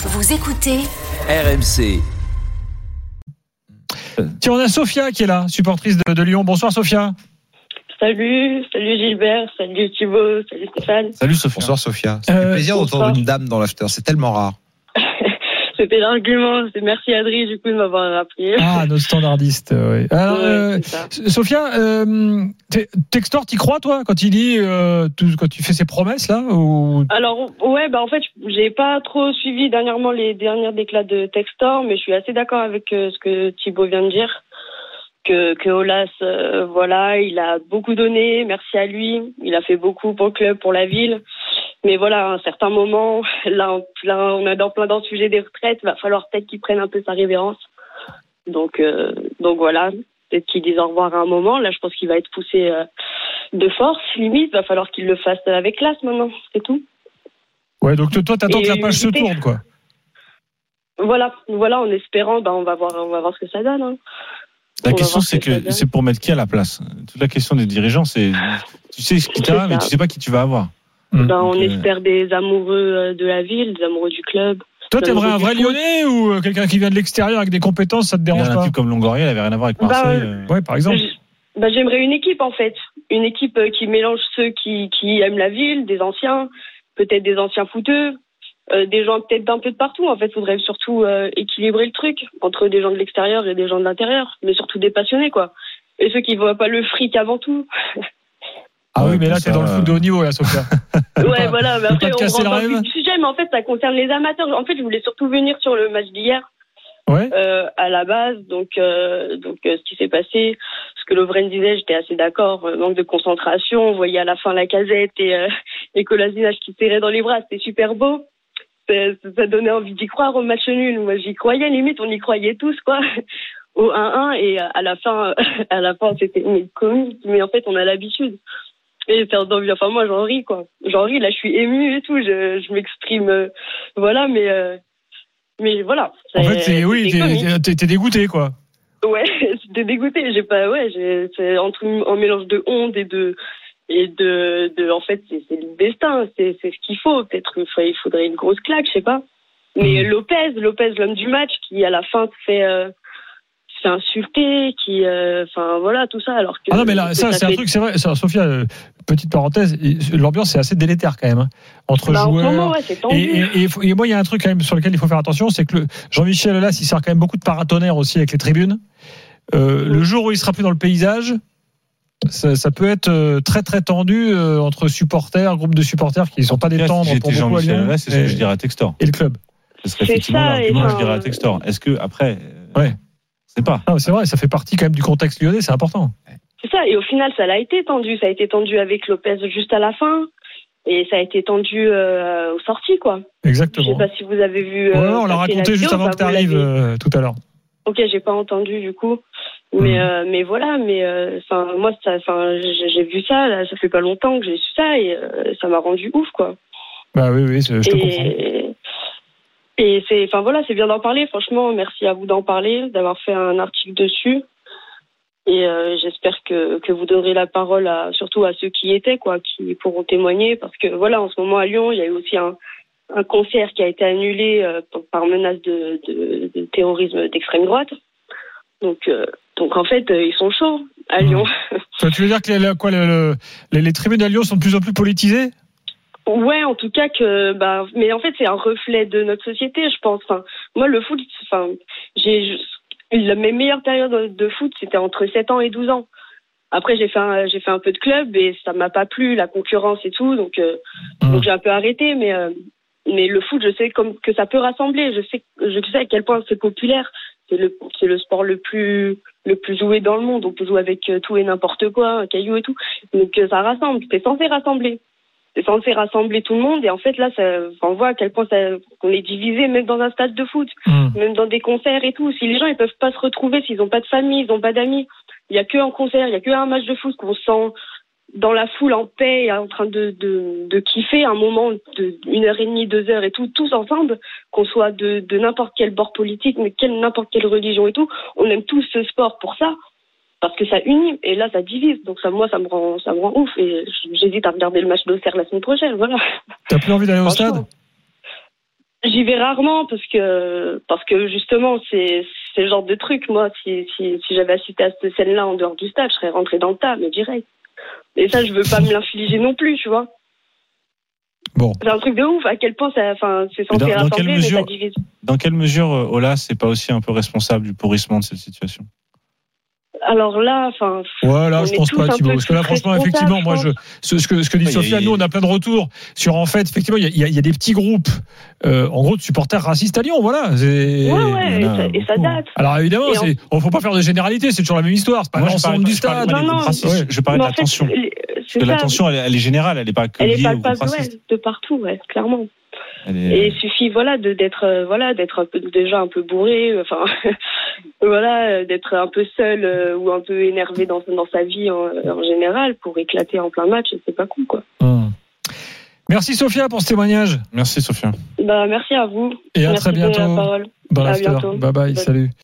Vous écoutez RMC. Tiens, on a Sophia qui est là, supportrice de, de Lyon. Bonsoir Sophia. Salut, salut Gilbert, salut Thibaut, salut Stéphane. Salut Sophia. Bonsoir Sophia. Ça Euh, fait plaisir d'entendre une dame dans l'after, c'est tellement rare. C'était l'argument, merci Adri du coup de m'avoir rappelé. Ah, nos standardistes. oui. Alors, Ouais, euh, c'est ça. Sophia, euh, Textor, t'y crois toi quand il dit, euh, tout- quand tu fais ses promesses là ou... Alors ouais, bah en fait, j'ai pas trop suivi dernièrement les dernières déclats de Textor, mais je suis assez d'accord avec euh, ce que Thibaut vient de dire. Que, que Olas, euh, voilà, il a beaucoup donné, merci à lui. Il a fait beaucoup pour le club, pour la ville. Mais voilà, à un certain moment, là, plein, on est dans plein dans le sujet des retraites, va falloir peut-être qu'il prenne un peu sa révérence. Donc, euh, donc voilà, peut-être qu'il dise au revoir à un moment. Là, je pense qu'il va être poussé euh, de force, limite. Va falloir qu'il le fasse avec classe maintenant, c'est tout. Ouais, donc toi, t'attends Et que la page se tourne quoi. Voilà, voilà, en espérant, bah, on va voir, on va voir ce que ça donne. hein. La On question, c'est ce que c'est pour mettre qui à la place? Toute la question des dirigeants, c'est tu sais ce qui C'est t'a, ça. mais tu sais pas qui tu vas avoir. Mm. Ben, on espère des amoureux euh, de la ville, des amoureux du club. Toi, t'aimerais Dans un vrai. Lyonnais ou euh, quelqu'un qui vient de l'extérieur avec des compétences, ça te il y dérange a un pas type comme Longoria, il avait rien à voir avec Bah, Marseille. euh, euh. Ouais, par exemple. Ben, J'aimerais une équipe en fait, une équipe qui mélange ceux qui, qui aiment la ville, des anciens, peut-être des anciens footeux, euh, des gens peut-être d'un peu de partout. En fait, il faudrait surtout euh, équilibrer le truc entre des gens de l'extérieur et des gens de l'intérieur, mais surtout des passionnés quoi. Et ceux qui voient pas le fric avant tout. Ah oui, mais là, t'es dans le foot de haut niveau, là, Sophia. Ouais, voilà. Mais Faut après, on rentre dans le sujet, mais en fait, ça concerne les amateurs. En fait, je voulais surtout venir sur le match d'hier. Ouais. euh, à la base. Donc, euh, donc euh, ce qui s'est passé, ce que Lovren disait, j'étais assez d'accord. euh, manque de concentration. On voyait à la fin la casette et, euh, Kolasinac qui serrait dans les bras. C'était super beau. Ça, donnait envie d'y croire au match nul. Moi, j'y croyais. Limite, on y croyait tous, quoi. Au 1-1 et à la fin, à la fin, c'était comique. Mais en fait, on a l'habitude. Et c'est. Enfin, moi, j'en ris, quoi. J'en ris. Là, je suis émue et tout. Je, je m'exprime. euh, voilà, mais. euh, mais voilà. En fait, c'est, oui, t'es, t'es- dégoûté, quoi. Ouais, j'étais dégoûtée. J'ai pas, ouais, j'ai, c'est entre un mélange de honte et de, et de, de, en fait, c'est, c'est le destin, c'est, c'est ce qu'il faut. Peut-être il faudrait une grosse claque, je sais pas. Mais Mhm. Lopez, Lopez, l'homme du match, qui à la fin fait, euh, insulter, qui, euh, enfin voilà, tout ça, alors que. Ah non, mais là, ça, c'est un truc, c'est vrai. Ça, Sophia, euh, petite parenthèse, l'ambiance est assez délétère quand même, hein, entre Bah, en joueurs. moment, ouais, c'est tendu. Et, et, et il faut- et moi, il y a un truc quand même sur lequel il faut faire attention, c'est que Jean-Michel Aulas, il sert quand même beaucoup de paratonnerre aussi avec les tribunes. Euh, Mhm. Le jour où il sera plus dans le paysage, ça, ça peut être euh, très très tendu euh, entre supporters, groupes de supporters qui ne sont pas des Si pour beaucoup Aulas, c'est ce que et, je dirais à Textor. et le club. Ce serait C'est effectivement ça, l'argument et que je dirais à Textor. Est-ce que après, Ouais. c'est pas. Ah, c'est vrai, ça fait partie quand même du contexte lyonnais, c'est important. C'est ça, et au final, ça l'a été tendu. Ça a été tendu avec Lopez juste à la fin. Et ça a été tendu euh, aux sorties, quoi. Je Exactement. sais pas si vous avez vu. Ouais, euh, on l'a raconté juste avant que tu arrives l'avez- tout à l'heure. Ok, j'ai pas entendu du coup. Mais Mhm. euh, mais voilà, mais euh, enfin moi j'ai vu ça, là, ça fait pas longtemps que j'ai su ça et euh, ça m'a rendu ouf quoi. Bah oui, oui, je te comprends. et et c'est, enfin voilà, c'est bien d'en parler. Franchement, merci à vous d'en parler, d'avoir fait un article dessus. Et euh, j'espère que, que vous donnerez la parole à, surtout à ceux qui y étaient, quoi, qui pourront témoigner. Parce que voilà, en ce moment à Lyon, il y a eu aussi un, un concert qui a été annulé euh, par- menace de, de, de terrorisme d'extrême droite. Donc, euh, donc en fait, euh, ils sont chauds à Lyon. Toi, tu veux dire que les, quoi, le- le- les, les tribunes à Lyon sont de plus en plus politisées? Ouais, en tout cas que, bah, mais en fait, c'est un reflet de notre société, je pense. Enfin, moi, le foot, enfin, j'ai, mes meilleures périodes de- foot, c'était entre 7 ans et 12 ans. Après, j'ai fait un, j'ai fait un peu de club et ça m'a pas plu, la concurrence et tout, donc, euh, Mhm. donc j'ai un peu arrêté, mais, euh, mais le foot, je sais comme que ça peut rassembler. Je sais, je sais à quel point c'est populaire. C'est le, c'est le sport le plus, le plus joué dans le monde. On peut jouer avec euh, tout et n'importe quoi, un caillou et tout. Donc euh, ça rassemble. C'est censé rassembler. C'est censé rassembler tout le monde. Et en fait, là, ça, on voit à quel point ça, qu'on est divisé, même dans un stade de foot, Hmm. même dans des concerts et tout. Si les gens ils peuvent pas se retrouver, s'ils n'ont pas de famille, ils n'ont pas d'amis, il y a que en concert, il y a que un match de foot qu'on se sent dans la foule en paix en train de, de, de kiffer un moment de une heure et demie, deux heures et tout, tous ensemble, qu'on soit de, de n'importe quel bord politique, mais quelle n'importe quelle religion et tout, on aime tous ce sport pour ça, parce que ça unit et là ça divise. Donc ça, moi, ça me rend, ça me rend ouf et j'hésite à regarder le match d'Auxerre la semaine prochaine. Voilà. T'as plus envie d'aller au stade? J'y vais rarement parce que parce que justement c'est c'est le genre de truc moi si si, si j'avais assisté à cette scène là en dehors du stade je serais rentré dans le tas mais direct et ça je veux pas me l'infliger non plus tu vois Bon. c'est un truc de ouf à quel point ça enfin c'est censé dans- dans quelle rassembler mais ça divise Dans quelle mesure euh, Ola c'est pas aussi un peu responsable du pourrissement de cette situation? Alors là enfin Ouais, là, On je est pense pas, Thibaut. Parce que là, franchement, effectivement, moi, je ce, ce que, ce que dit Ouais, Sophia, il nous, on a plein de retours sur, en fait, effectivement, il y a, il y a- il y a des petits groupes, euh, en gros, de supporters racistes à Lyon, voilà. Ouais ouais il et ça, et ça beaucoup. date Alors, évidemment, c'est, on faut pas faire de généralité, c'est toujours la même histoire, c'est pas l'ensemble parlais du pas- stade. pas Non, non, ouais. je parlais de l'attention. Parce que l'attention, elle, est- elle est générale, elle est pas que elle est liée pas au groupe pas raciste. de partout ouais clairement est- Et il suffit voilà de d'être euh, voilà d'être déjà un peu bourré, euh, enfin voilà euh, d'être un peu seul euh, ou un peu énervé dans dans sa vie en, en général pour éclater en plein match, c'est pas cool quoi. Hum. Merci, Sophia, pour ce témoignage. Merci Sophia. Bah merci à vous. Et à merci très bientôt la parole. dans À l'after. bientôt. Bye bye, Bye. salut.